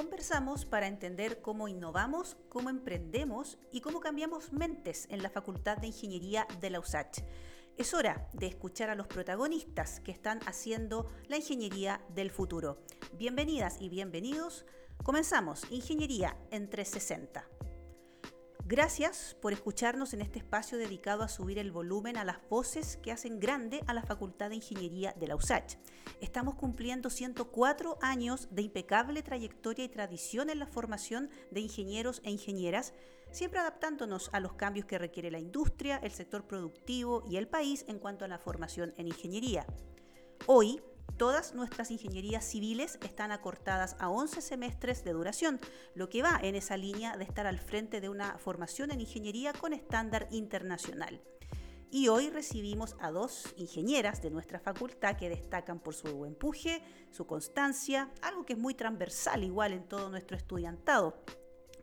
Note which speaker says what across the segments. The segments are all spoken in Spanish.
Speaker 1: Conversamos para entender cómo innovamos, cómo emprendemos y cómo cambiamos mentes en la Facultad de Ingeniería de la USACH. Es hora de escuchar a los protagonistas que están haciendo la ingeniería del futuro. Bienvenidas y bienvenidos. Comenzamos Ingeniería en 360. Gracias por escucharnos en este espacio dedicado a subir el volumen a las voces que hacen grande a la Facultad de Ingeniería de la USACH. Estamos cumpliendo 104 años de impecable trayectoria y tradición en la formación de ingenieros e ingenieras, siempre adaptándonos a los cambios que requiere la industria, el sector productivo y el país en cuanto a la formación en ingeniería. Hoy Todas nuestras ingenierías civiles están acortadas a 11 semestres de duración, lo que va en esa línea de estar al frente de una formación en ingeniería con estándar internacional. Y hoy recibimos a dos ingenieras de nuestra facultad que destacan por su empuje, su constancia, algo que es muy transversal igual en todo nuestro estudiantado.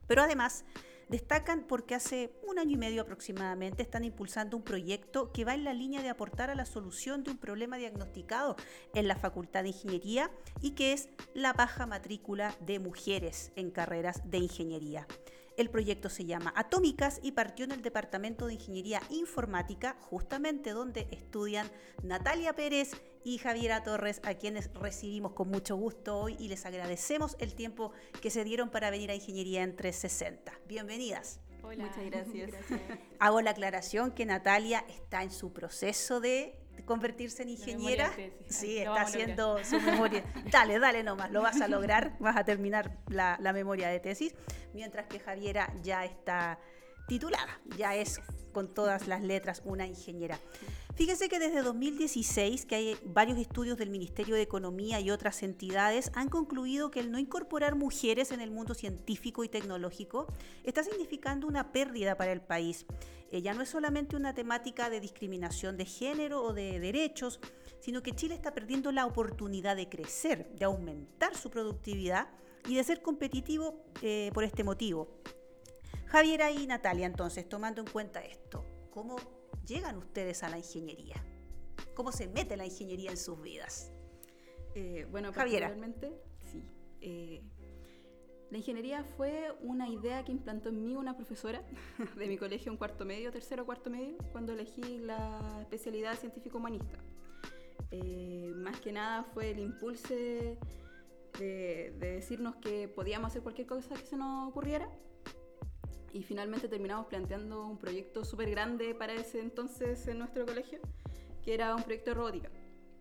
Speaker 1: Pero además Destacan porque hace un año y medio aproximadamente están impulsando un proyecto que va en la línea de aportar a la solución de un problema diagnosticado en la Facultad de Ingeniería y que es la baja matrícula de mujeres en carreras de ingeniería. El proyecto se llama Atómicas y partió en el Departamento de Ingeniería Informática, justamente donde estudian Natalia Pérez y Javiera Torres, a quienes recibimos con mucho gusto hoy y les agradecemos el tiempo que se dieron para venir a Ingeniería en 360. Bienvenidas.
Speaker 2: Hola. Muchas gracias.
Speaker 1: Hago la aclaración que Natalia está en su proceso de convertirse en ingeniera. Sí, está haciendo su memoria. Dale, dale nomás, lo vas a lograr, vas a terminar la, la memoria de tesis, mientras que Javiera ya está titulada, ya es con todas las letras una ingeniera. Fíjese que desde 2016, que hay varios estudios del Ministerio de Economía y otras entidades, han concluido que el no incorporar mujeres en el mundo científico y tecnológico está significando una pérdida para el país. Eh, ya no es solamente una temática de discriminación de género o de derechos, sino que Chile está perdiendo la oportunidad de crecer, de aumentar su productividad y de ser competitivo eh, por este motivo. Javiera y Natalia, entonces, tomando en cuenta esto, ¿cómo llegan ustedes a la ingeniería? ¿Cómo se mete la ingeniería en sus vidas?
Speaker 2: Eh, bueno, particularmente, sí. Eh, la ingeniería fue una idea que implantó en mí una profesora de mi colegio en cuarto medio, tercero cuarto medio, cuando elegí la especialidad científico-humanista. Eh, más que nada fue el impulso de, de, decirnos que podíamos hacer cualquier cosa que se nos ocurriera y finalmente terminamos planteando un proyecto súper grande para ese entonces en nuestro colegio, que era un proyecto de robótica.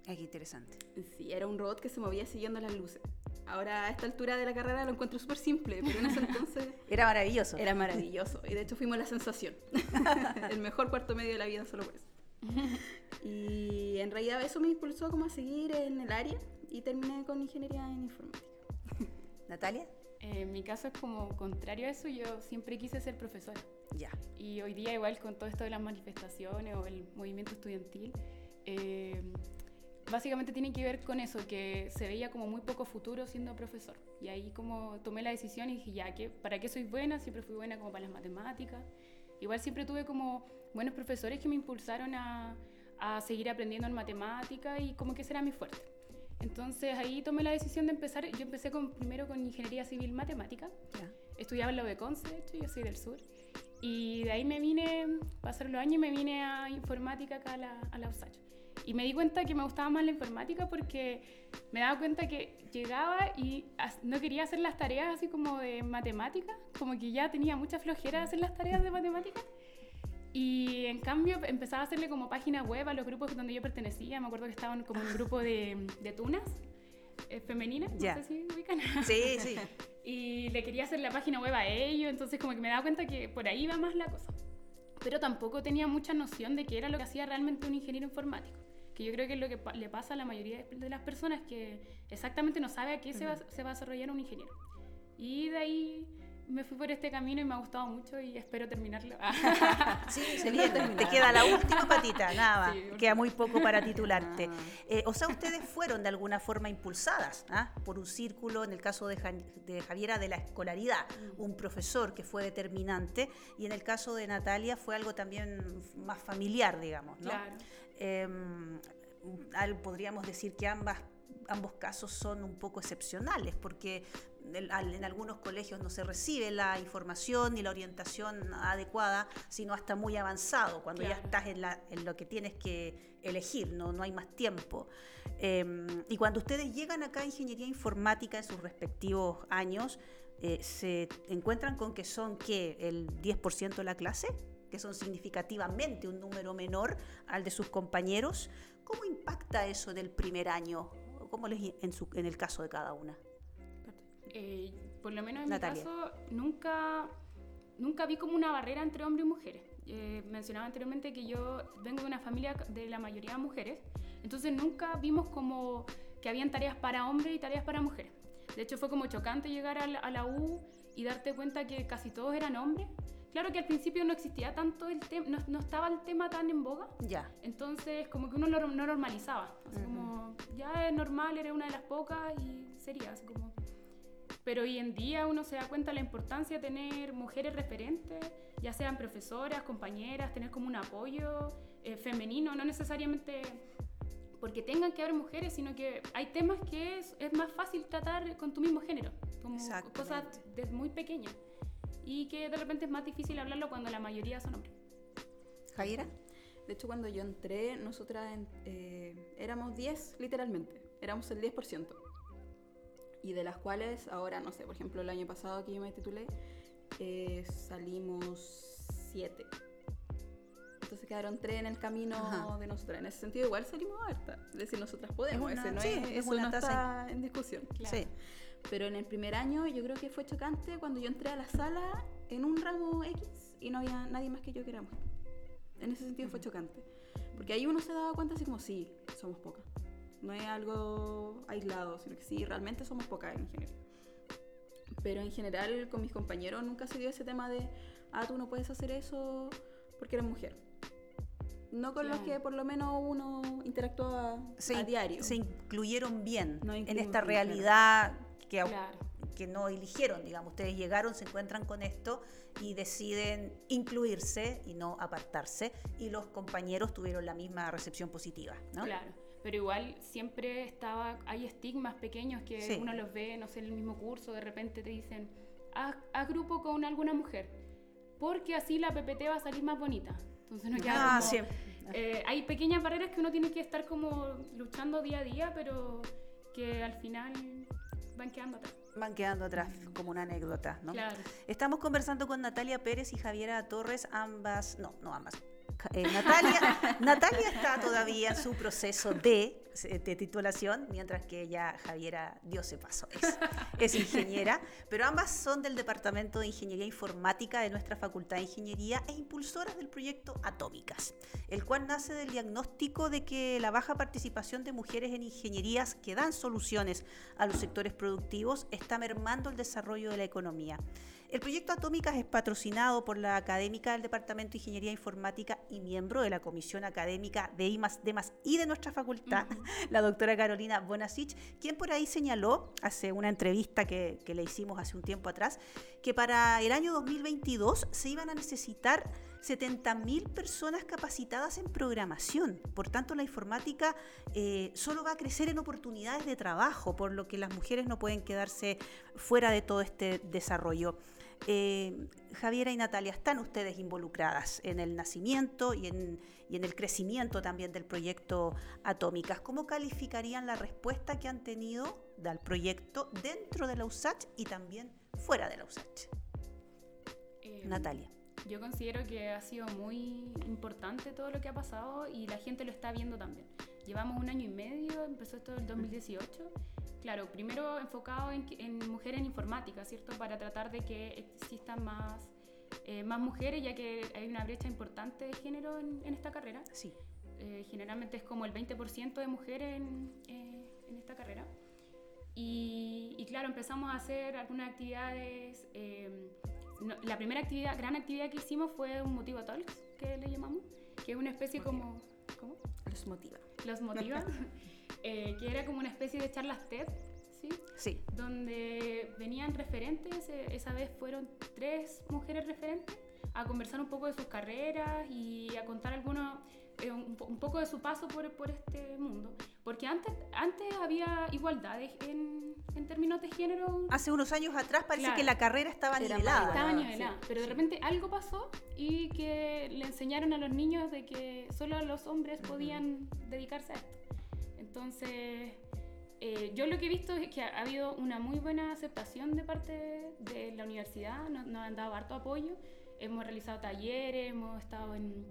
Speaker 1: Ah, qué interesante.
Speaker 2: Sí, era un robot que se movía siguiendo las luces. Ahora a esta altura de la carrera lo encuentro súper simple, pero en ese entonces...
Speaker 1: era maravilloso.
Speaker 2: Era maravilloso. Y de hecho fuimos la sensación. el mejor cuarto medio de la vida solo por eso. y en realidad eso me impulsó como a seguir en el área y terminé con ingeniería en informática.
Speaker 1: Natalia.
Speaker 3: Eh, en mi caso es como contrario a eso, yo siempre quise ser profesora.
Speaker 1: Ya.
Speaker 3: Y hoy día igual con todo esto de las manifestaciones o el movimiento estudiantil, eh, básicamente tiene que ver con eso, que se veía como muy poco futuro siendo profesor. Y ahí como tomé la decisión y dije, ya, ¿qué, ¿para qué soy buena? Siempre fui buena como para las matemáticas. Igual siempre tuve como buenos profesores que me impulsaron a, a seguir aprendiendo en matemática y como que será mi fuerte. Entonces ahí tomé la decisión de empezar. Yo empecé con, primero con ingeniería civil matemática. Estudiaba en la UBECONCE, de hecho, yo soy del sur. Y de ahí me vine, pasaron los años y me vine a informática acá a la, a la USACH. Y me di cuenta que me gustaba más la informática porque me daba cuenta que llegaba y no quería hacer las tareas así como de matemática, como que ya tenía mucha flojera de hacer las tareas de matemática. Y en cambio empezaba a hacerle como página web a los grupos donde yo pertenecía. Me acuerdo que estaban como un grupo de, de tunas eh, femeninas, no sé si ubican.
Speaker 1: Sí, sí.
Speaker 3: y le quería hacer la página web a ellos, entonces como que me daba cuenta que por ahí va más la cosa. Pero tampoco tenía mucha noción de qué era lo que hacía realmente un ingeniero informático. Que yo creo que es lo que le pasa a la mayoría de las personas, que exactamente no sabe a qué se, va, se va a desarrollar un ingeniero. Y de ahí me fui por este camino y me ha gustado mucho y espero terminarlo.
Speaker 1: sí, se Te queda la última patita, nada Queda muy poco para titularte. Ah. Eh, o sea, ustedes fueron de alguna forma impulsadas ¿ah? por un círculo, en el caso de, de, Javiera, de la escolaridad, mm. un profesor que fue determinante, y en el caso de Natalia fue algo también más familiar, digamos. ¿no?
Speaker 3: Claro.
Speaker 1: Em, podríamos decir que ambas ambos casos son un poco excepcionales, porque en algunos colegios no se recibe la información ni la orientación adecuada, sino hasta muy avanzado, cuando ya estás en, lo que tienes que elegir, no, no hay más tiempo. Em, y cuando ustedes llegan acá a Ingeniería Informática en sus respectivos años, eh, se encuentran con que son ¿qué? el 10% de la clase, que son significativamente un número menor al de sus compañeros. ¿Cómo impacta eso del primer año? ¿Cómo les, en, en el caso de cada una?
Speaker 3: Eh, por lo menos en mi caso, nunca, nunca vi como una barrera entre hombres y mujeres. Eh, mencionaba anteriormente que yo vengo de una familia de la mayoría de mujeres, entonces nunca vimos como que habían tareas para hombres y tareas para mujeres. De hecho, fue como chocante llegar a la, U y darte cuenta que casi todos eran hombres. Claro que al principio no existía tanto el tema, no, estaba el tema tan en boga.
Speaker 1: Ya.
Speaker 3: Entonces, como que uno lo, no normalizaba. Así como, ya es normal, era una de las pocas y sería así como. Pero hoy en día uno se da cuenta de la importancia de tener mujeres referentes, ya sean profesoras, compañeras, tener como un apoyo eh, femenino, no necesariamente porque tengan que haber mujeres, sino que hay temas que es, es más fácil tratar con tu mismo género, como cosas de muy pequeñas, y que de repente es más difícil hablarlo cuando la mayoría son hombres.
Speaker 1: Jaira.
Speaker 2: De hecho, cuando yo entré, nosotras eh, éramos 10, literalmente, éramos el 10%. Y de las cuales, ahora, no sé, por ejemplo, el año pasado que yo me titulé, eh, salimos 7 entonces quedaron tres en el camino de nosotras. En ese sentido, igual salimos harta. Es decir, nosotras podemos. Ese no, es, eso no está en discusión. Sí. Pero en el primer año yo creo que fue chocante cuando yo entré a la sala en un ramo X y no había nadie más que yo que era mujer. En ese sentido fue chocante. Porque ahí uno se daba cuenta así como, sí, somos pocas. No es algo aislado, sino que sí, realmente somos pocas en ingeniería. Pero en general con mis compañeros nunca se dio ese tema de, ah, tú no puedes hacer eso porque eres mujer no con los que por lo menos uno interactúa a diario.
Speaker 1: Se incluyeron bien en esta realidad que, que no eligieron, digamos. Ustedes llegaron, se encuentran con esto y deciden incluirse y no apartarse. Y los compañeros tuvieron la misma recepción positiva, ¿no?
Speaker 3: Claro. Pero igual siempre estaba, hay estigmas pequeños que uno los ve, no sé, en el mismo curso, de repente te dicen, haz grupo con alguna mujer, porque así la PPT va a salir más bonita. Entonces no queda ah, eh, hay pequeñas barreras que uno tiene que estar como luchando día a día, pero que al final van quedando atrás.
Speaker 1: Van quedando atrás como una anécdota, ¿no?
Speaker 3: Claro.
Speaker 1: Estamos conversando con Natalia Pérez y Javiera Torres, ambas, no, no ambas, eh, Natalia, Natalia está todavía en su proceso de, titulación, mientras que ella, Javiera, Dios se pasó, es, ingeniera, pero ambas son del Departamento de Ingeniería Informática de nuestra Facultad de Ingeniería e impulsoras del proyecto Atómicas, el cual nace del diagnóstico de que la baja participación de mujeres en ingenierías que dan soluciones a los sectores productivos está mermando el desarrollo de la economía. El proyecto Atómicas es patrocinado por la académica del Departamento de Ingeniería Informática y miembro de la Comisión Académica de IMAS, DEMAS y de nuestra facultad, la doctora Carolina Bonasich, quien por ahí señaló, hace una entrevista que, le hicimos hace un tiempo atrás, que para el año 2022 se iban a necesitar 70.000 personas capacitadas en programación. Por tanto, la informática eh, solo va a crecer en oportunidades de trabajo, por lo que las mujeres no pueden quedarse fuera de todo este desarrollo. Eh, Javiera y Natalia, ¿están ustedes involucradas en el nacimiento y en, el crecimiento también del proyecto Atómicas? ¿Cómo calificarían la respuesta que han tenido del proyecto dentro de la USACH y también fuera de la USACH? Eh, Natalia.
Speaker 3: Yo considero que ha sido muy importante todo lo que ha pasado y la gente lo está viendo también. Llevamos un año y medio, empezó esto en el 2018 Claro, primero enfocado en, en mujeres en informática, ¿cierto? Para tratar de que existan más, eh, más mujeres, ya que hay una brecha importante de género en, esta carrera.
Speaker 1: Sí.
Speaker 3: Eh, generalmente es como el 20% de mujeres en, eh, en, esta carrera. Y, y, claro, empezamos a hacer algunas actividades. la primera actividad, gran actividad que hicimos fue un Motivo Talks, que le llamamos, que es una especie como... ¿Cómo?
Speaker 1: Los motiva.
Speaker 3: Los motiva. Eh, que era como una especie de charlas TED, ¿sí?
Speaker 1: Sí.
Speaker 3: Donde venían referentes, eh, esa vez fueron tres mujeres referentes, a conversar un poco de sus carreras y a contar algunos, eh, un, poco de su paso por, por, este mundo. Porque antes, antes había igualdad en, en términos de género.
Speaker 1: Hace unos años atrás parece que la carrera estaba nivelada.
Speaker 3: Estaba nivelada, pero de repente algo pasó y que le enseñaron a los niños de que solo los hombres podían dedicarse a esto. Entonces, eh, yo lo que he visto es que ha, habido una muy buena aceptación de parte de la universidad, nos, nos han dado harto apoyo, hemos realizado talleres, hemos estado en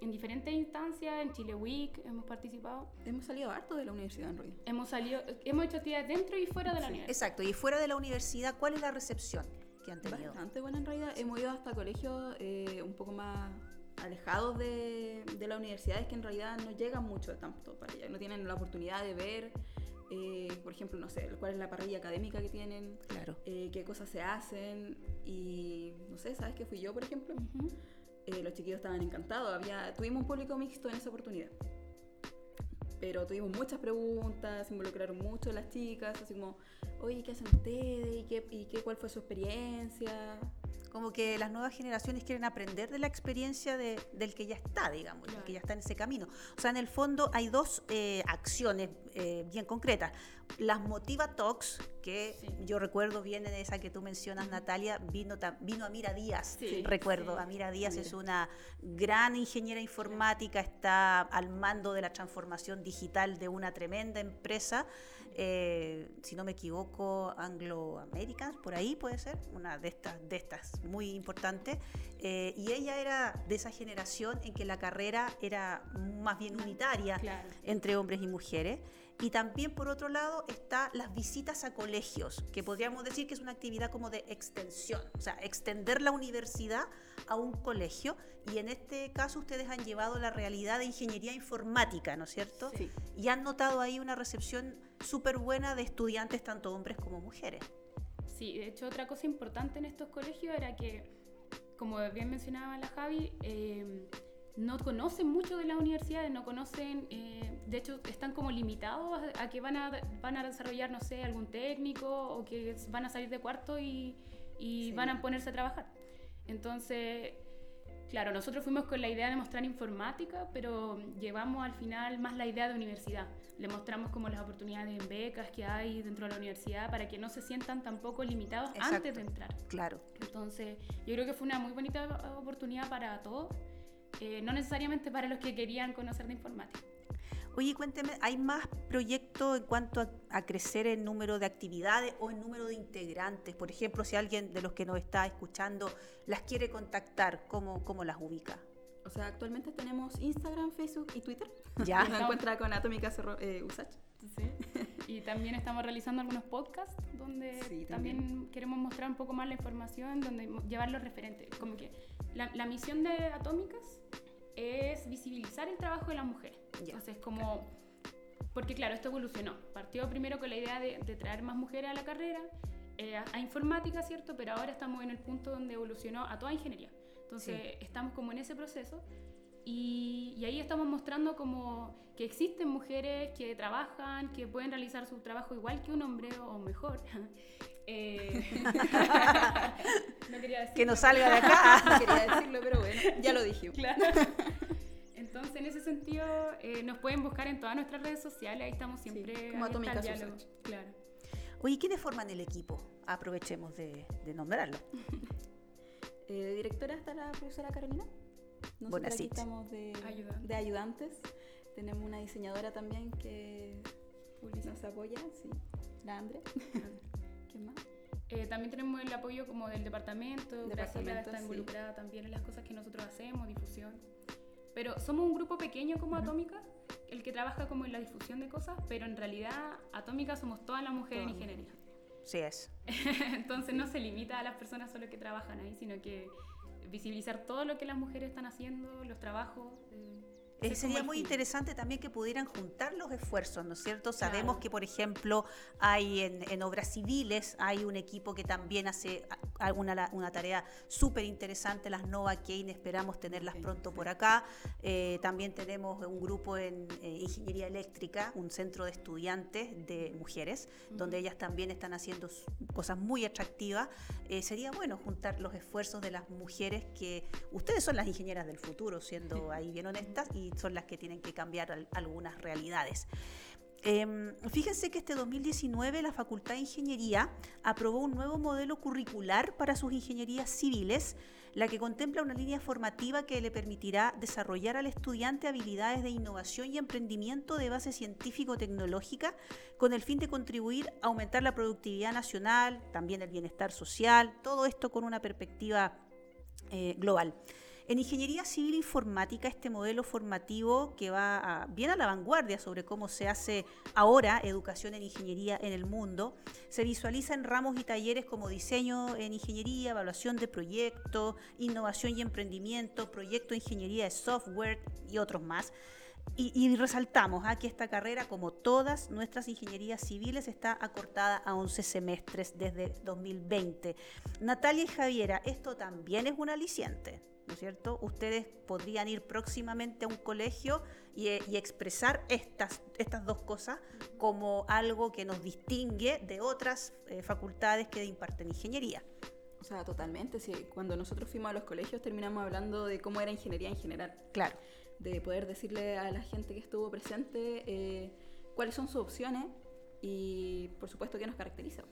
Speaker 3: en diferentes instancias, en Chile Week hemos participado.
Speaker 2: Hemos salido harto de la universidad en realidad.
Speaker 3: Hemos salido, hemos hecho actividades dentro y fuera de la universidad.
Speaker 1: Exacto, y fuera de la universidad, ¿cuál es la recepción que han tenido?
Speaker 2: Bastante buena en realidad. Hemos ido hasta colegios eh, un poco más alejados de, de las universidades que en realidad no llegan mucho tanto para allá, no tienen la oportunidad de ver. Eh, por ejemplo, no sé, cuál es la parrilla académica que tienen,
Speaker 1: claro.
Speaker 2: Eh, qué cosas se hacen y no sé, ¿sabes qué fui yo, por ejemplo? Eh, los chiquillos estaban encantados. Había, tuvimos un público mixto en esa oportunidad. Pero tuvimos muchas preguntas, involucraron mucho las chicas, así como, oye, ¿qué hacen ustedes? ¿Y, qué, y qué, cuál fue su experiencia?
Speaker 1: Como que las nuevas generaciones quieren aprender de la experiencia de, del que ya está, digamos, del que ya está en ese camino. O sea, en el fondo hay dos eh, acciones eh, bien concretas. Las Motiva Talks, que yo recuerdo bien en esa que tú mencionas, Natalia, vino, vino Amira Díaz, recuerdo. Amira Díaz es una gran ingeniera informática, está al mando de la transformación digital de una tremenda empresa. Eh, si no me equivoco, Anglo Americans, por ahí puede ser, una de estas, de estas muy importante. Eh, y ella era de esa generación en que la carrera era más bien unitaria entre hombres y mujeres. Y también, por otro lado, está las visitas a colegios, que podríamos decir que es una actividad como de extensión, o sea, extender la universidad a un colegio. Y en este caso ustedes han llevado la realidad de ingeniería informática, ¿no es cierto?
Speaker 2: Sí.
Speaker 1: Y han notado ahí una recepción súper buena de estudiantes, tanto hombres como mujeres.
Speaker 3: Sí, de hecho otra cosa importante en estos colegios era que, como bien mencionaba la Javi, eh, no conocen mucho de las universidades, no conocen, eh, de hecho están como limitados a, que van a, van a desarrollar, no sé, algún técnico o que van a salir de cuarto y, y van a ponerse a trabajar. Entonces, claro, nosotros fuimos con la idea de mostrar informática, pero llevamos al final más la idea de universidad. Le mostramos como las oportunidades en becas que hay dentro de la universidad para que no se sientan tampoco limitados antes de entrar.
Speaker 1: Claro.
Speaker 3: Entonces, yo creo que fue una muy bonita oportunidad para todos eh, no necesariamente para los que querían conocer de informática.
Speaker 1: Oye, cuénteme, ¿hay más proyectos en cuanto a, crecer el número de actividades o el número de integrantes? Por ejemplo, si alguien de los que nos está escuchando las quiere contactar, ¿cómo, cómo las ubica?
Speaker 2: O sea, actualmente tenemos Instagram, Facebook y Twitter.
Speaker 1: Ya.
Speaker 2: Nos encuentra con Atómica eh, Usach.
Speaker 3: Sí. Y también estamos realizando algunos podcasts donde también. queremos mostrar un poco más la información, donde llevar los referentes. Como que la, la misión de Atómicas es visibilizar el trabajo de las mujeres. Entonces, como, porque claro, esto evolucionó. Partió primero con la idea de, traer más mujeres a la carrera, eh, a, informática, ¿cierto? Pero ahora estamos en el punto donde evolucionó a toda ingeniería. Entonces, estamos como en ese proceso y, y, ahí estamos mostrando como que existen mujeres que trabajan, que pueden realizar su trabajo igual que un hombre o mejor.
Speaker 1: Eh, no quería decirlo. Que no salga de acá.
Speaker 2: no quería decirlo, pero bueno, ya lo dije.
Speaker 3: Claro. Entonces, en ese sentido, eh, nos pueden buscar en todas nuestras redes sociales, ahí estamos siempre
Speaker 2: sí, como Atómica
Speaker 3: Claro.
Speaker 1: Oye, ¿quiénes forman el equipo? Aprovechemos de, de nombrarlo.
Speaker 2: Eh, directora está la profesora Carolina. Nosotros aquí estamos de, de, ayudantes. Tenemos una diseñadora también que nos apoya, sí, la Andre. ¿Quién más?
Speaker 3: Eh, también tenemos el apoyo como del departamento, Graciela está involucrada también en las cosas que nosotros hacemos, difusión. Pero somos un grupo pequeño como Atómica, el que trabaja como en la difusión de cosas, pero en realidad Atómica somos todas las mujeres en ingeniería.
Speaker 1: Sí es.
Speaker 3: Entonces no se limita a las personas solo que trabajan ahí, sino que visibilizar todo lo que las mujeres están haciendo, los trabajos.
Speaker 1: Eh, eh, sería muy interesante también que pudieran juntar los esfuerzos, ¿no es cierto? Sabemos que, por ejemplo, hay en, obras civiles, hay un equipo que también hace una, una tarea súper interesante, las Nova Kane, esperamos tenerlas pronto por acá. Eh, también tenemos un grupo en eh, Ingeniería Eléctrica, un centro de estudiantes de mujeres, donde ellas también están haciendo cosas muy atractivas. sería bueno juntar los esfuerzos de las mujeres que ustedes son las ingenieras del futuro, siendo ahí bien honestas, y son las que tienen que cambiar algunas realidades. Em, fíjense que este 2019 la Facultad de Ingeniería aprobó un nuevo modelo curricular para sus ingenierías civiles, la que contempla una línea formativa que le permitirá desarrollar al estudiante habilidades de innovación y emprendimiento de base científico-tecnológica con el fin de contribuir a aumentar la productividad nacional, también el bienestar social, todo esto con una perspectiva eh, global. En ingeniería civil informática, este modelo formativo que va bien a la vanguardia sobre cómo se hace ahora educación en ingeniería en el mundo, se visualiza en ramos y talleres como diseño en ingeniería, evaluación de proyectos, innovación y emprendimiento, proyecto de ingeniería de software y otros más. Y, resaltamos aquí ¿ah? esta carrera, como todas nuestras ingenierías civiles, está acortada a 11 semestres desde 2020. Natalia y Javiera, esto también es un aliciente. ¿No es cierto? Ustedes podrían ir próximamente a un colegio y, eh, expresar estas, estas dos cosas como algo que nos distingue de otras eh, facultades que imparten ingeniería.
Speaker 2: O sea, totalmente. Sí. Cuando nosotros fuimos a los colegios terminamos hablando de cómo era ingeniería en general.
Speaker 1: Claro.
Speaker 2: De poder decirle a la gente que estuvo presente eh, cuáles son sus opciones y, por supuesto, qué nos caracteriza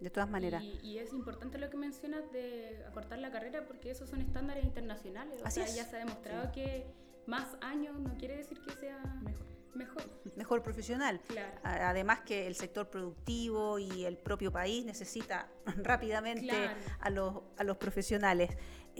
Speaker 1: de todas maneras.
Speaker 3: Y, es importante lo que mencionas de acortar la carrera porque esos son estándares internacionales. O sea, ya se ha demostrado que más años no quiere decir que sea mejor. Mejor.
Speaker 1: Mejor profesional. Además que el sector productivo y el propio país necesita rápidamente a, los, a los profesionales.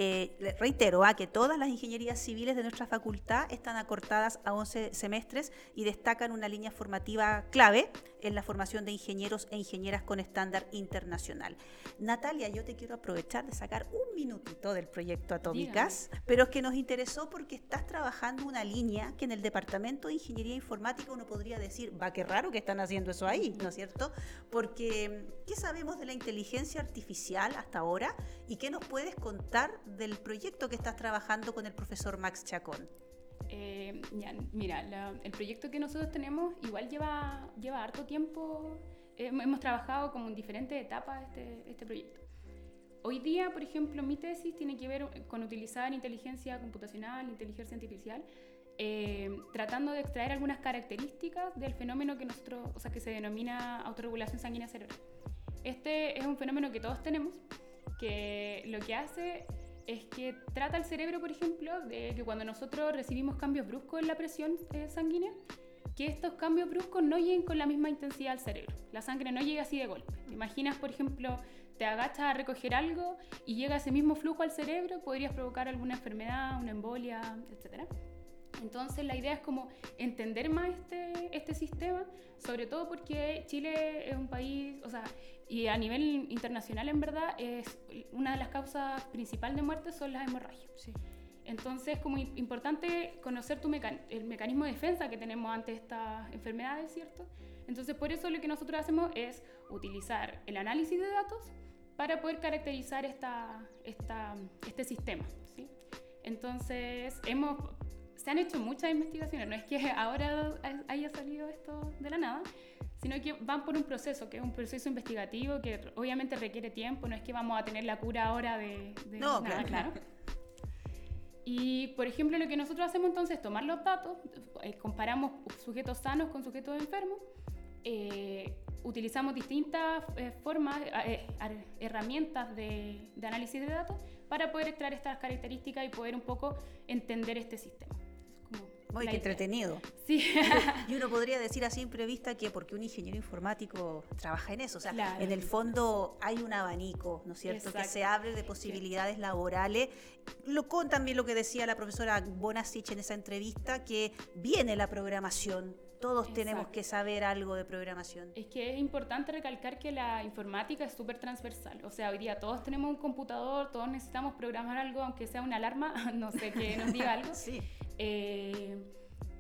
Speaker 1: Eh, reitero a ah, que todas las ingenierías civiles de nuestra facultad están acortadas a 11 semestres y destacan una línea formativa clave en la formación de ingenieros e ingenieras con estándar internacional. Natalia, yo te quiero aprovechar de sacar un minutito del proyecto Atómicas, pero es que nos interesó porque estás trabajando una línea que en el Departamento de Ingeniería Informática uno podría decir, va, qué raro que están haciendo eso ahí, ¿no es cierto? Porque, ¿qué sabemos de la inteligencia artificial hasta ahora y qué nos puedes contar del proyecto que estás trabajando con el profesor Max Chacón.
Speaker 3: Eh, mira, el proyecto que nosotros tenemos igual lleva, lleva harto tiempo. hemos trabajado como en diferentes etapas este, este proyecto. Hoy día, por ejemplo, mi tesis tiene que ver con utilizar inteligencia computacional, inteligencia artificial, eh, tratando de extraer algunas características del fenómeno que nosotros, o sea, que se denomina autorregulación sanguínea cerebral. Este es un fenómeno que todos tenemos, que lo que hace es que trata el cerebro, por ejemplo, de que cuando nosotros recibimos cambios bruscos en la presión eh, sanguínea, que estos cambios bruscos no lleguen con la misma intensidad al cerebro. La sangre no llega así de golpe. ¿Te imaginas, por ejemplo, te agachas a recoger algo y llega ese mismo flujo al cerebro, podrías provocar alguna enfermedad, una embolia, etcétera. Entonces la idea es como entender más este, este sistema, sobre todo porque Chile es un país, o sea, y a nivel internacional en verdad es una de las causas principales de muerte son las hemorragias. Sí. Entonces, como importante conocer tu el mecanismo de defensa que tenemos ante estas enfermedades, ¿cierto? Entonces, por eso lo que nosotros hacemos es utilizar el análisis de datos para poder caracterizar esta, esta, este sistema, ¿sí? Entonces, hemos se han hecho muchas investigaciones, no es que ahora haya salido esto de la nada, sino que van por un proceso, que es un proceso investigativo que obviamente requiere tiempo, no es que vamos a tener la cura ahora de,
Speaker 1: no, nada, claro.
Speaker 3: Y, por ejemplo, lo que nosotros hacemos entonces es tomar los datos, eh, comparamos sujetos sanos con sujetos enfermos, eh, utilizamos distintas eh, formas, herramientas de, de análisis de datos para poder extraer estas características y poder un poco entender este sistema.
Speaker 1: Muy entretenido.
Speaker 3: Sí.
Speaker 1: y uno podría decir a simple vista que porque un ingeniero informático trabaja en eso. O sea, en el fondo hay un abanico, ¿no es cierto?, que se abre de posibilidades laborales. Lo con también lo que decía la profesora Bonasich en esa entrevista, que viene la programación. Todos tenemos que saber algo de programación.
Speaker 3: Es que es importante recalcar que la informática es súper transversal. O sea, hoy día todos tenemos un computador, todos necesitamos programar algo, aunque sea una alarma, no sé, que nos diga algo.
Speaker 1: sí.
Speaker 3: Eh,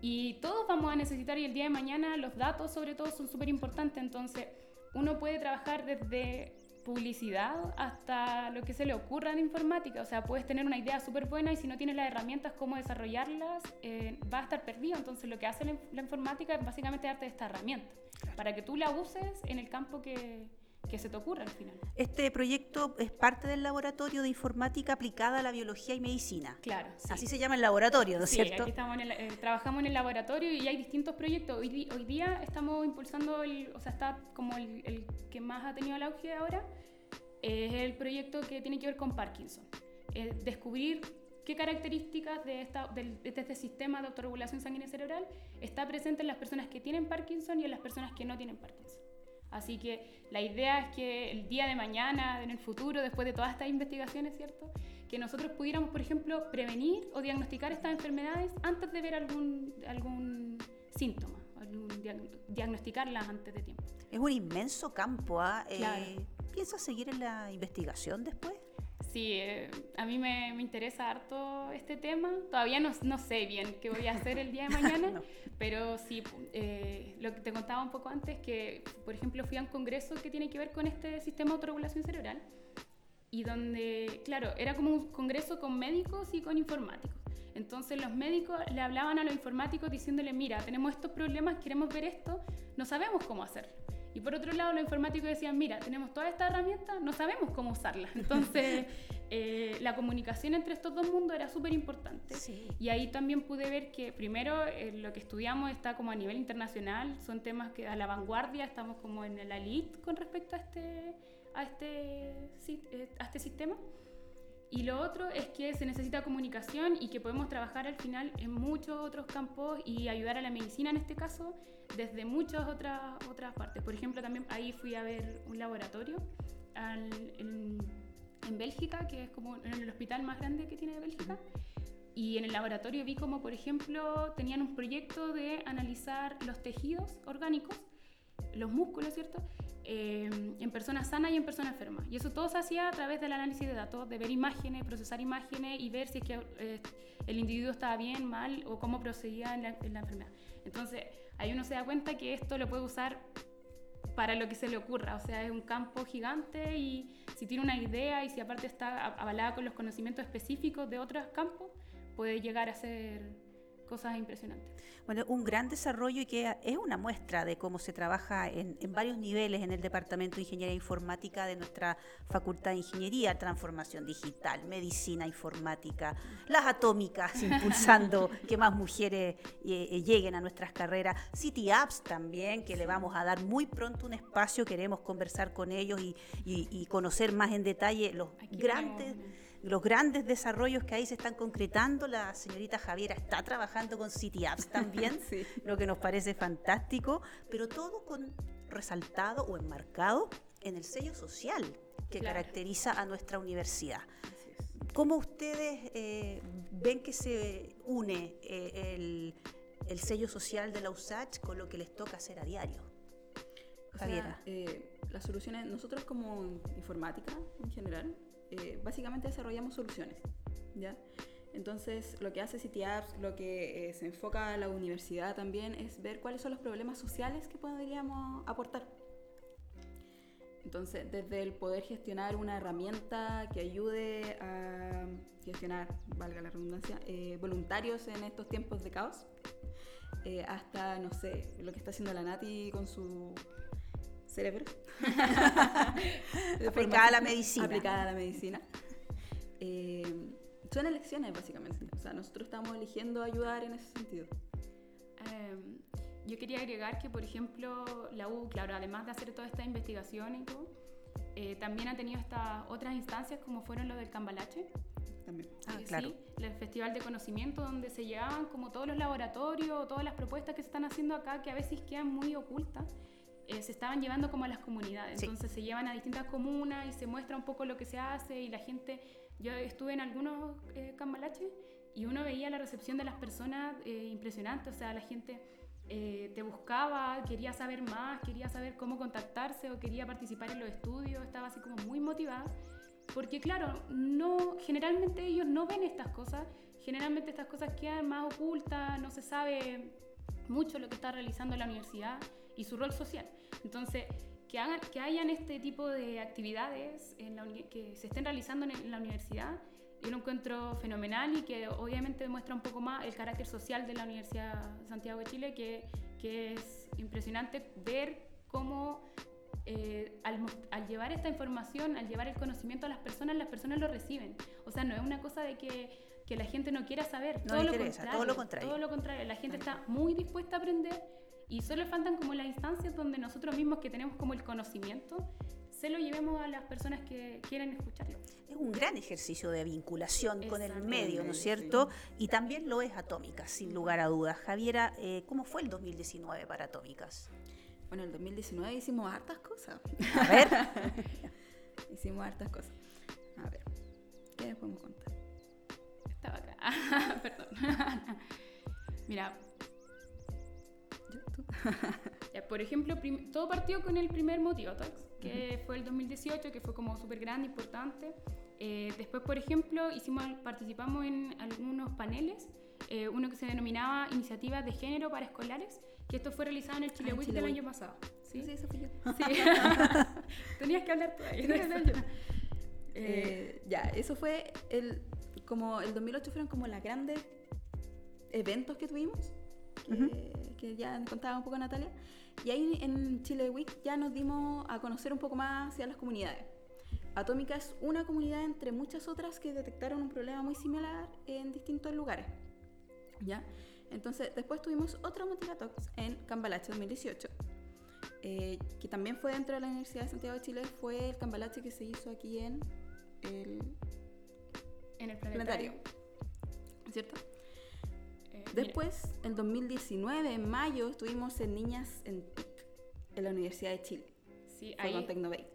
Speaker 3: y todos vamos a necesitar, y el día de mañana los datos sobre todo son súper importantes, entonces uno puede trabajar desde publicidad hasta lo que se le ocurra en informática, o sea, puedes tener una idea súper buena y si no tienes las herramientas cómo desarrollarlas, eh, va a estar perdido, entonces lo que hace la, informática es básicamente darte esta herramienta, para que tú la uses en el campo que, que se te ocurra al final.
Speaker 1: Este proyecto es parte del laboratorio de informática aplicada a la biología y medicina.
Speaker 3: Claro.
Speaker 1: Así se llama el laboratorio, ¿no es
Speaker 3: sí,
Speaker 1: cierto?
Speaker 3: Aquí estamos eh, trabajamos en el laboratorio y hay distintos proyectos. Hoy, hoy día estamos impulsando, el, o sea, está como el, que más ha tenido el auge ahora, es el proyecto que tiene que ver con Parkinson. descubrir qué características de, esta, de, este sistema de autorregulación sanguínea cerebral está presente en las personas que tienen Parkinson y en las personas que no tienen Parkinson. Así que la idea es que el día de mañana, en el futuro, después de todas estas investigaciones, ¿cierto? Que nosotros pudiéramos, por ejemplo, prevenir o diagnosticar estas enfermedades antes de ver algún, algún síntoma, diagnosticarlas antes de tiempo.
Speaker 1: Es un inmenso campo. ¿ah? Eh, ¿Piensas seguir en la investigación después?
Speaker 3: Sí, eh, a mí me, me, interesa harto este tema. Todavía no, no, sé bien qué voy a hacer el día de mañana, pero sí, eh, lo que te contaba un poco antes, que por ejemplo fui a un congreso que tiene que ver con este sistema de autorregulación cerebral y donde, claro, era como un congreso con médicos y con informáticos. Entonces los médicos le hablaban a los informáticos diciéndole, mira, tenemos estos problemas, queremos ver esto, no sabemos cómo hacerlo. Y por otro lado, los informáticos decían, mira, tenemos toda esta herramienta, no sabemos cómo usarla. Entonces, eh, la comunicación entre estos dos mundos era súper importante. Y ahí también pude ver que, primero, eh, lo que estudiamos está como a nivel internacional, son temas que a la vanguardia, estamos como en la elite con respecto a este, a este, eh, a este sistema. Y lo otro es que se necesita comunicación y que podemos trabajar al final en muchos otros campos y ayudar a la medicina en este caso desde muchas otras, otras partes. Por ejemplo, también ahí fui a ver un laboratorio en, Bélgica, que es como en el hospital más grande que tiene Bélgica. Y en el laboratorio vi como, por ejemplo, tenían un proyecto de analizar los tejidos orgánicos, los músculos, ¿cierto? Eh, en personas sanas y en personas enfermas. Y eso todo se hacía a través del análisis de datos, de ver imágenes, procesar imágenes y ver si es que eh, el individuo estaba bien, mal o cómo procedía en la, en la, enfermedad. Entonces, ahí uno se da cuenta que esto lo puede usar para lo que se le ocurra. O sea, es un campo gigante y si tiene una idea y si aparte está avalada con los conocimientos específicos de otros campos, puede llegar a ser cosas impresionantes.
Speaker 1: Bueno, un gran desarrollo y que es una muestra de cómo se trabaja en, varios niveles en el Departamento de Ingeniería Informática de nuestra Facultad de Ingeniería, transformación digital, medicina informática, las atómicas, impulsando que más mujeres eh, eh, lleguen a nuestras carreras, City Apps también, que le vamos a dar muy pronto un espacio, queremos conversar con ellos y, conocer más en detalle los grandes los grandes desarrollos que ahí se están concretando. La señorita Javiera está trabajando con City Apps también, lo que nos parece fantástico, pero todo con resaltado o enmarcado en el sello social que caracteriza a nuestra universidad. ¿Cómo ustedes eh, ven que se une eh, el, el, sello social de la USACH con lo que les toca hacer a diario?
Speaker 2: Javiera. Eh, las soluciones, nosotros como informática en general, eh, básicamente desarrollamos soluciones, ¿ya? Entonces, lo que hace City Apps, lo que eh, se enfoca a la universidad también es ver cuáles son los problemas sociales que podríamos aportar. Entonces, desde el poder gestionar una herramienta que ayude a gestionar, valga la redundancia, eh, voluntarios en estos tiempos de caos, hasta, no sé, lo que está haciendo la Nati con su cerebro.
Speaker 1: aplicada a la medicina.
Speaker 2: Aplicada a la medicina. Eh, son elecciones, básicamente. O sea, nosotros estamos eligiendo ayudar en ese sentido.
Speaker 3: Em, yo quería agregar que, por ejemplo, la U, claro, además de hacer toda esta investigación y todo, eh, también ha tenido estas otras instancias como fueron lo del Cambalache.
Speaker 2: También.
Speaker 3: Ah, claro. Sí, el Festival de Conocimiento, donde se llevaban como todos los laboratorios, todas las propuestas que se están haciendo acá, que a veces quedan muy ocultas eh, se estaban llevando como a las comunidades. Entonces se llevan a distintas comunas y se muestra un poco lo que se hace y la gente, yo estuve en algunos eh, cambalaches y uno veía la recepción de las personas eh, impresionante, o sea, la gente eh, te buscaba, quería saber más, quería saber cómo contactarse o quería participar en los estudios, estaba así como muy motivada, porque claro, no, generalmente ellos no ven estas cosas, generalmente estas cosas quedan más ocultas, no se sabe mucho lo que está realizando la universidad y su rol social. Entonces, que, hagan, que hayan este tipo de actividades en la, que se estén realizando en, la universidad, yo lo encuentro fenomenal y que obviamente demuestra un poco más el carácter social de la Universidad Santiago de Chile, que, que es impresionante ver cómo eh, al, llevar esta información, al llevar el conocimiento a las personas, las personas lo reciben. O sea, no es una cosa de que, que la gente no quiera saber,
Speaker 1: todo, lo contrario, todo lo contrario.
Speaker 3: Todo lo contrario, la gente está muy dispuesta a aprender y solo faltan como las instancias donde nosotros mismos que tenemos como el conocimiento, se lo llevemos a las personas que quieren escucharlo.
Speaker 1: Es un gran ejercicio de vinculación con el medio, ¿no es cierto? Y también lo es Atómicas, sin lugar a dudas. Javiera, eh, ¿cómo fue el 2019 para Atómicas?
Speaker 2: Bueno, el 2019 hicimos hartas cosas.
Speaker 1: A ver.
Speaker 2: hicimos hartas cosas. A ver, ¿qué les podemos contar?
Speaker 3: Estaba acá. Perdón. Mira, por ejemplo, todo partió con el primer Motivo que fue el 2018, que fue como súper grande, importante. Eh, después, por ejemplo, hicimos, participamos en algunos paneles, eh, uno que se denominaba Iniciativas de Género para Escolares, que esto fue realizado en el Chile ah, Week del año pasado.
Speaker 2: Sí, sí eso fui yo.
Speaker 3: Sí. Tenías que hablar
Speaker 2: todavía. eh, ya, eso fue el, como el 2008 fueron como los grandes eventos que tuvimos que, ya contaba un poco Natalia. Y ahí en Chile Week ya nos dimos a conocer un poco más hacia las comunidades. Atómica es una comunidad entre muchas otras que detectaron un problema muy similar en distintos lugares. ¿Ya? Entonces, después tuvimos otro Motivatox en Cambalache 2018, eh, que también fue dentro de la Universidad de Santiago de Chile, fue el Cambalache que se hizo aquí en el,
Speaker 3: en el planetario.
Speaker 2: ¿Cierto? Después, en 2019, en mayo, estuvimos en Niñas en TIC, en la Universidad de Chile.
Speaker 3: Sí, ahí,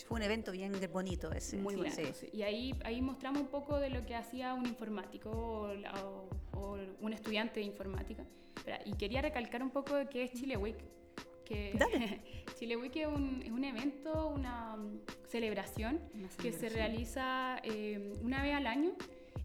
Speaker 1: Fue un evento bien bonito ese.
Speaker 3: Muy bueno. Sí. Y ahí, ahí mostramos un poco de lo que hacía un informático o, un estudiante de informática. Y quería recalcar un poco de qué es Chile Week. Que Chile Week es un, es un, evento, una celebración, que se realiza eh, una vez al año,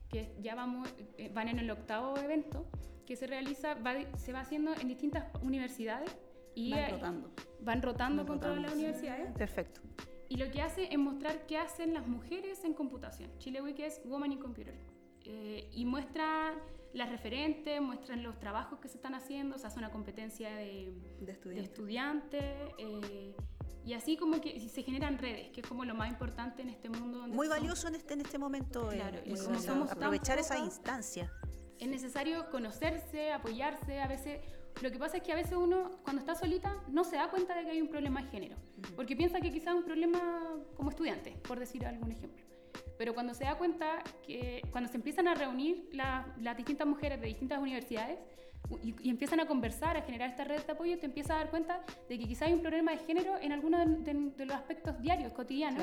Speaker 3: que ya vamos, eh, van en el octavo evento que se realiza, se va haciendo en distintas universidades y
Speaker 2: van rotando.
Speaker 3: Van rotando con todas las universidades.
Speaker 1: Perfecto.
Speaker 3: Y lo que hace es mostrar qué hacen las mujeres en computación. Chile Week es Woman in Computer. Eh, y muestra las referentes, muestran los trabajos que se están haciendo, o sea, es una competencia de,
Speaker 2: de
Speaker 3: estudiantes. Eh, y así como que se generan redes, que es como lo más importante en este mundo.
Speaker 1: Muy valioso en este, en este momento. Eh, claro, y aprovechar esa instancia
Speaker 3: es necesario conocerse, apoyarse, a veces... Lo que pasa es que a veces uno, cuando está solita, no se da cuenta de que hay un problema de género, porque piensa que quizás es un problema como estudiante, por decir algún ejemplo. Pero cuando se da cuenta que cuando se empiezan a reunir las distintas mujeres de distintas universidades, y, empiezan a conversar, a generar esta red de apoyo, te empiezas a dar cuenta de que quizá hay un problema de género en algunos de, los aspectos diarios, cotidianos.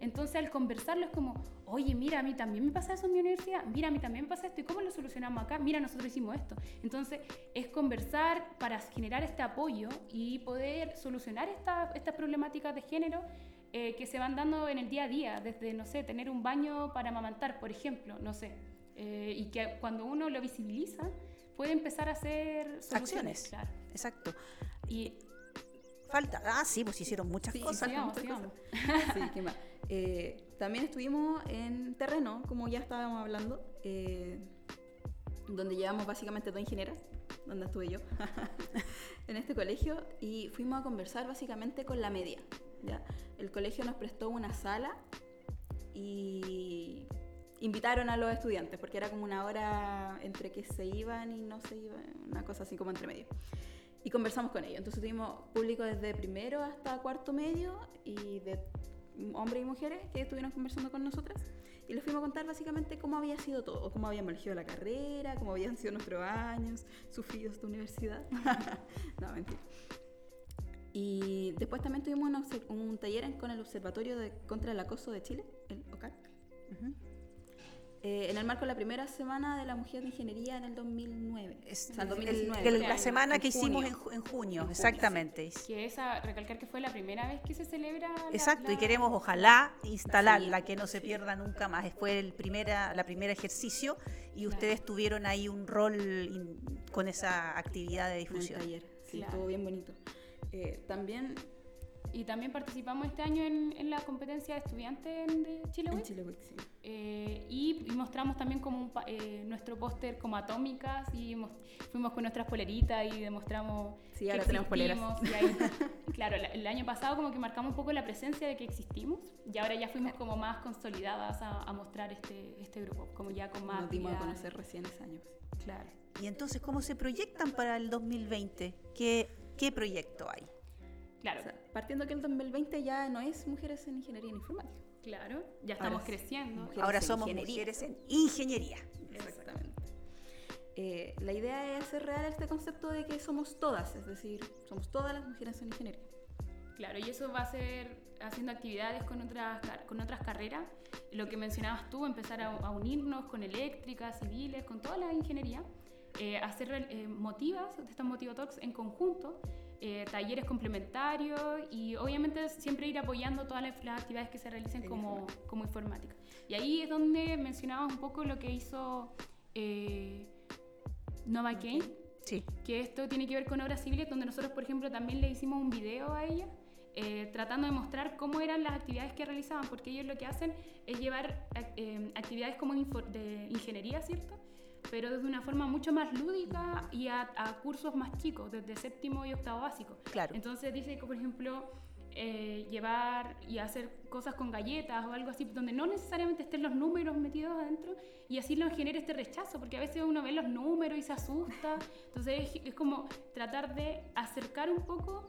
Speaker 3: Entonces, al conversarlo es como, oye, mira, a mí también me pasa eso en mi universidad, mira, a mí también me pasa esto, ¿y cómo lo solucionamos acá? Mira, nosotros hicimos esto. Entonces, es conversar para generar este apoyo y poder solucionar estas problemáticas de género eh, que se van dando en el día a día, desde, no sé, tener un baño para amamantar, por ejemplo, no sé. Eh, y que cuando uno lo visibiliza, puede empezar a hacer
Speaker 1: acciones. Claro. Exacto. Y falta, ah, sí, pues hicieron muchas cosas.
Speaker 2: Sí, ¿qué más? Eh, también estuvimos en terreno, como ya estábamos hablando, eh, donde llevamos básicamente dos ingenieras, donde estuve yo, en este colegio, y fuimos a conversar básicamente con la media. ¿ya? El colegio nos prestó una sala y invitaron a los estudiantes, porque era como una hora entre que se iban y no se iban, una cosa así como entre medio. Y conversamos con ellos. Entonces tuvimos público desde primero hasta cuarto medio y de hombres y mujeres que estuvieron conversando con nosotras. Y les fuimos a contar básicamente cómo había sido todo, cómo habíamos elegido la carrera, cómo habían sido nuestros años, sufridos de universidad. no, mentira. Y después también tuvimos un, taller con el Observatorio de, contra el Acoso de Chile, el OCAC. Eh, en el marco de la primera semana de la mujer de ingeniería en el 2009. Es,
Speaker 1: o 2019. la semana que hicimos en, junio, exactamente.
Speaker 3: Que esa, recalcar que fue la primera vez que se celebra.
Speaker 1: Exacto, y queremos ojalá instalarla, que no se pierda nunca más. Fue el primera, la primera ejercicio y ustedes tuvieron ahí un rol con esa actividad de difusión.
Speaker 2: sí, estuvo bien bonito. Eh, también
Speaker 3: y también participamos este año en, la competencia de estudiantes de Chile Week.
Speaker 2: Chile Week sí.
Speaker 3: Eh, y, mostramos también como eh, nuestro póster como atómicas y fuimos con nuestras poleritas y demostramos
Speaker 2: sí, ahora tenemos poleras.
Speaker 3: claro, el año pasado como que marcamos un poco la presencia de que existimos y ahora ya fuimos como más consolidadas a, mostrar este, este grupo, como ya con más...
Speaker 2: Nos dimos a conocer recién ese año.
Speaker 3: Claro.
Speaker 1: Y entonces, ¿cómo se proyectan para el 2020? ¿Qué, qué proyecto hay?
Speaker 3: Claro.
Speaker 2: partiendo que el 2020 ya no es mujeres en ingeniería en informática.
Speaker 3: Claro, ya estamos creciendo.
Speaker 1: Ahora somos mujeres en ingeniería.
Speaker 2: Exactamente. Eh, la idea es hacer real este concepto de que somos todas, es decir, somos todas las mujeres en ingeniería.
Speaker 3: Claro, y eso va a ser haciendo actividades con otras, con otras carreras. Lo que mencionabas tú, empezar a, unirnos con eléctricas, civiles, con toda la ingeniería, eh, hacer eh, motivas, estos motivo talks en conjunto, eh, talleres complementarios y obviamente siempre ir apoyando todas las, actividades que se realicen como, como, informática. Y ahí es donde mencionabas un poco lo que hizo eh, Nova Kane,
Speaker 1: sí.
Speaker 3: que esto tiene que ver con obras civiles, donde nosotros, por ejemplo, también le hicimos un video a ella. Eh, tratando de mostrar cómo eran las actividades que realizaban, porque ellos lo que hacen es llevar actividades como de ingeniería, ¿cierto? Pero desde una forma mucho más lúdica y a, cursos más chicos, desde séptimo y octavo básico.
Speaker 1: Claro.
Speaker 3: Entonces dice que, por ejemplo, eh, llevar y hacer cosas con galletas o algo así, donde no necesariamente estén los números metidos adentro y así no genere este rechazo, porque a veces uno ve los números y se asusta. Entonces es, como tratar de acercar un poco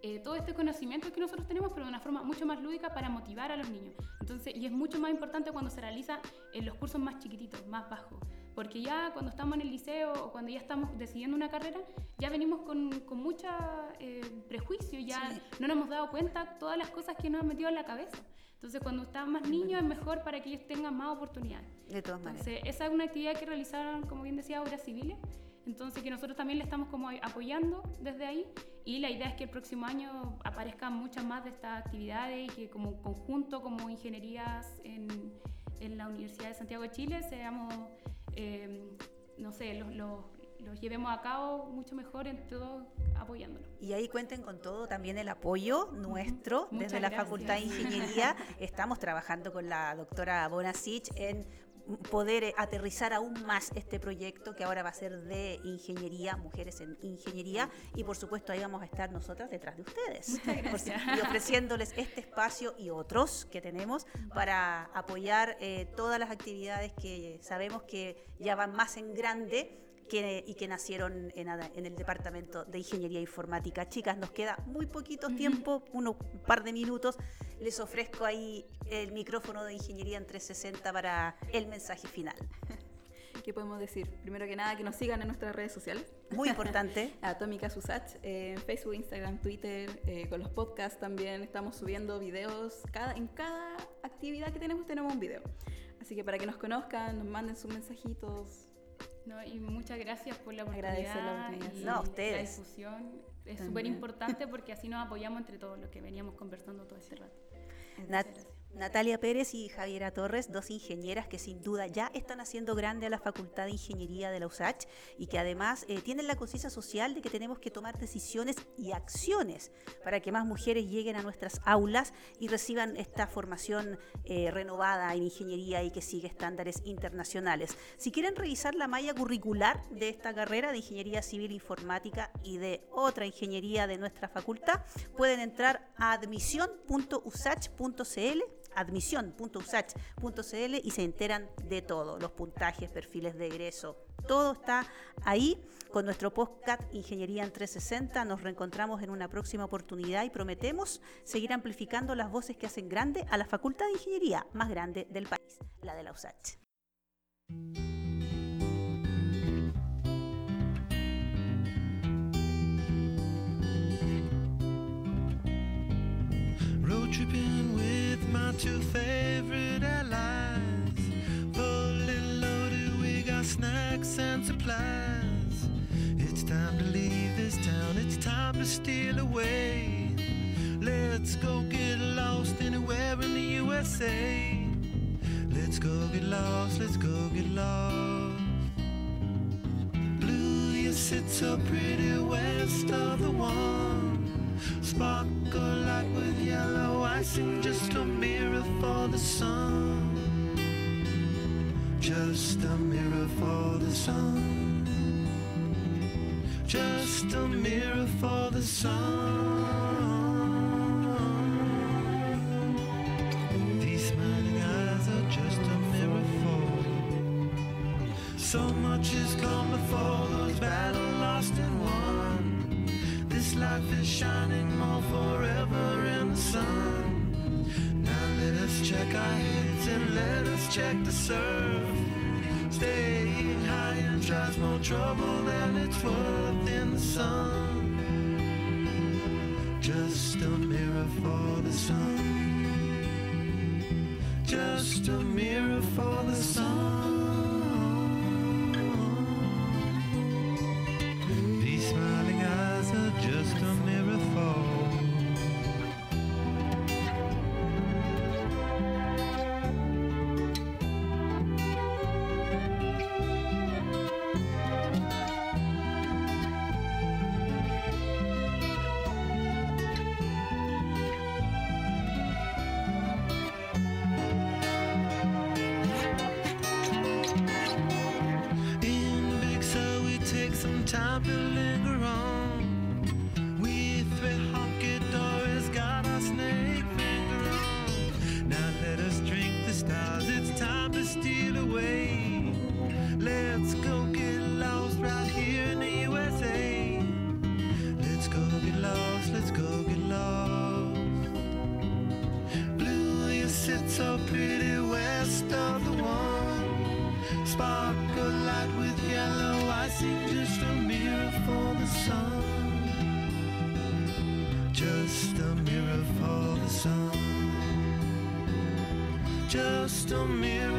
Speaker 3: eh, todo este conocimiento que nosotros tenemos, pero de una forma mucho más lúdica para motivar a los niños. Entonces, y es mucho más importante cuando se realiza en los cursos más chiquititos, más bajos porque ya cuando estamos en el liceo o cuando ya estamos decidiendo una carrera, ya venimos con, con mucho eh, prejuicio, ya no nos hemos dado cuenta todas las cosas que nos han metido en la cabeza. Entonces, cuando están más niños es mejor para que ellos tengan más oportunidades.
Speaker 1: De todas maneras.
Speaker 3: Entonces, esa es una actividad que realizaron, como bien decía, obras civiles. Entonces, que nosotros también le estamos como apoyando desde ahí. Y la idea es que el próximo año aparezcan muchas más de estas actividades y que como conjunto, como ingenierías en, en la Universidad de Santiago de Chile, seamos Em, no sé, los, los, llevemos a cabo mucho mejor en todo apoyándolo.
Speaker 1: Y ahí cuenten con todo también el apoyo nuestro desde la Facultad de Ingeniería. Estamos trabajando con la doctora Bonasich en poder eh, aterrizar aún más este proyecto que ahora va a ser de ingeniería, mujeres en ingeniería, y por supuesto ahí vamos a estar nosotras detrás de ustedes. y ofreciéndoles este espacio y otros que tenemos para apoyar eh, todas las actividades que sabemos que ya van más en grande y que nacieron en, en, el Departamento de Ingeniería Informática. Chicas, nos queda muy poquito tiempo, unos par de minutos. Les ofrezco ahí el micrófono de Ingeniería en 360 para el mensaje final.
Speaker 2: ¿Qué podemos decir? Primero que nada, que nos sigan en nuestras redes sociales.
Speaker 1: Muy importante.
Speaker 2: Atómica Susach, eh, en Facebook, Instagram, Twitter, eh, con los podcasts también estamos subiendo videos. Cada, en cada actividad que tenemos tenemos un video. Así que para que nos conozcan, nos manden sus mensajitos,
Speaker 3: no, y muchas gracias por la oportunidad, y
Speaker 1: no,
Speaker 3: la difusión. Es súper importante porque así nos apoyamos entre todos los que veníamos conversando todo este rato.
Speaker 1: Natalia Pérez y Javiera Torres, dos ingenieras que sin duda ya están haciendo grande a la Facultad de Ingeniería de la USACH y que además eh, tienen la conciencia social de que tenemos que tomar decisiones y acciones para que más mujeres lleguen a nuestras aulas y reciban esta formación eh, renovada en ingeniería y que sigue estándares internacionales. Si quieren revisar la malla curricular de esta carrera de Ingeniería Civil Informática y de otra ingeniería de nuestra facultad, pueden entrar a admisión.usach.cl admisión.usach.cl y se enteran de todo, los puntajes, perfiles de egreso, todo está ahí. Con nuestro podcast Ingeniería en 360 nos reencontramos en una próxima oportunidad y prometemos seguir amplificando las voces que hacen grande a la Facultad de Ingeniería más grande del país, la de la USACH. Two favorite allies. Fully loaded, we got snacks and supplies. It's time to leave this town, it's time to steal away. Let's go get lost anywhere in the USA. Let's go get lost, let's go get lost. Blue, you sit so pretty west of the one. Sparkle light with yellow icing, just a mirror
Speaker 4: for the sun. Just a mirror for the sun. Just a mirror for the sun. These smiling eyes are just a mirror for. So much has come before those battles life is shining more forever in the sun. Now let us check our heads and let us check the surf. Staying high and tries more trouble than it's worth in the sun. Just a mirror for the sun. Just a mirror for the sun. just a mirror.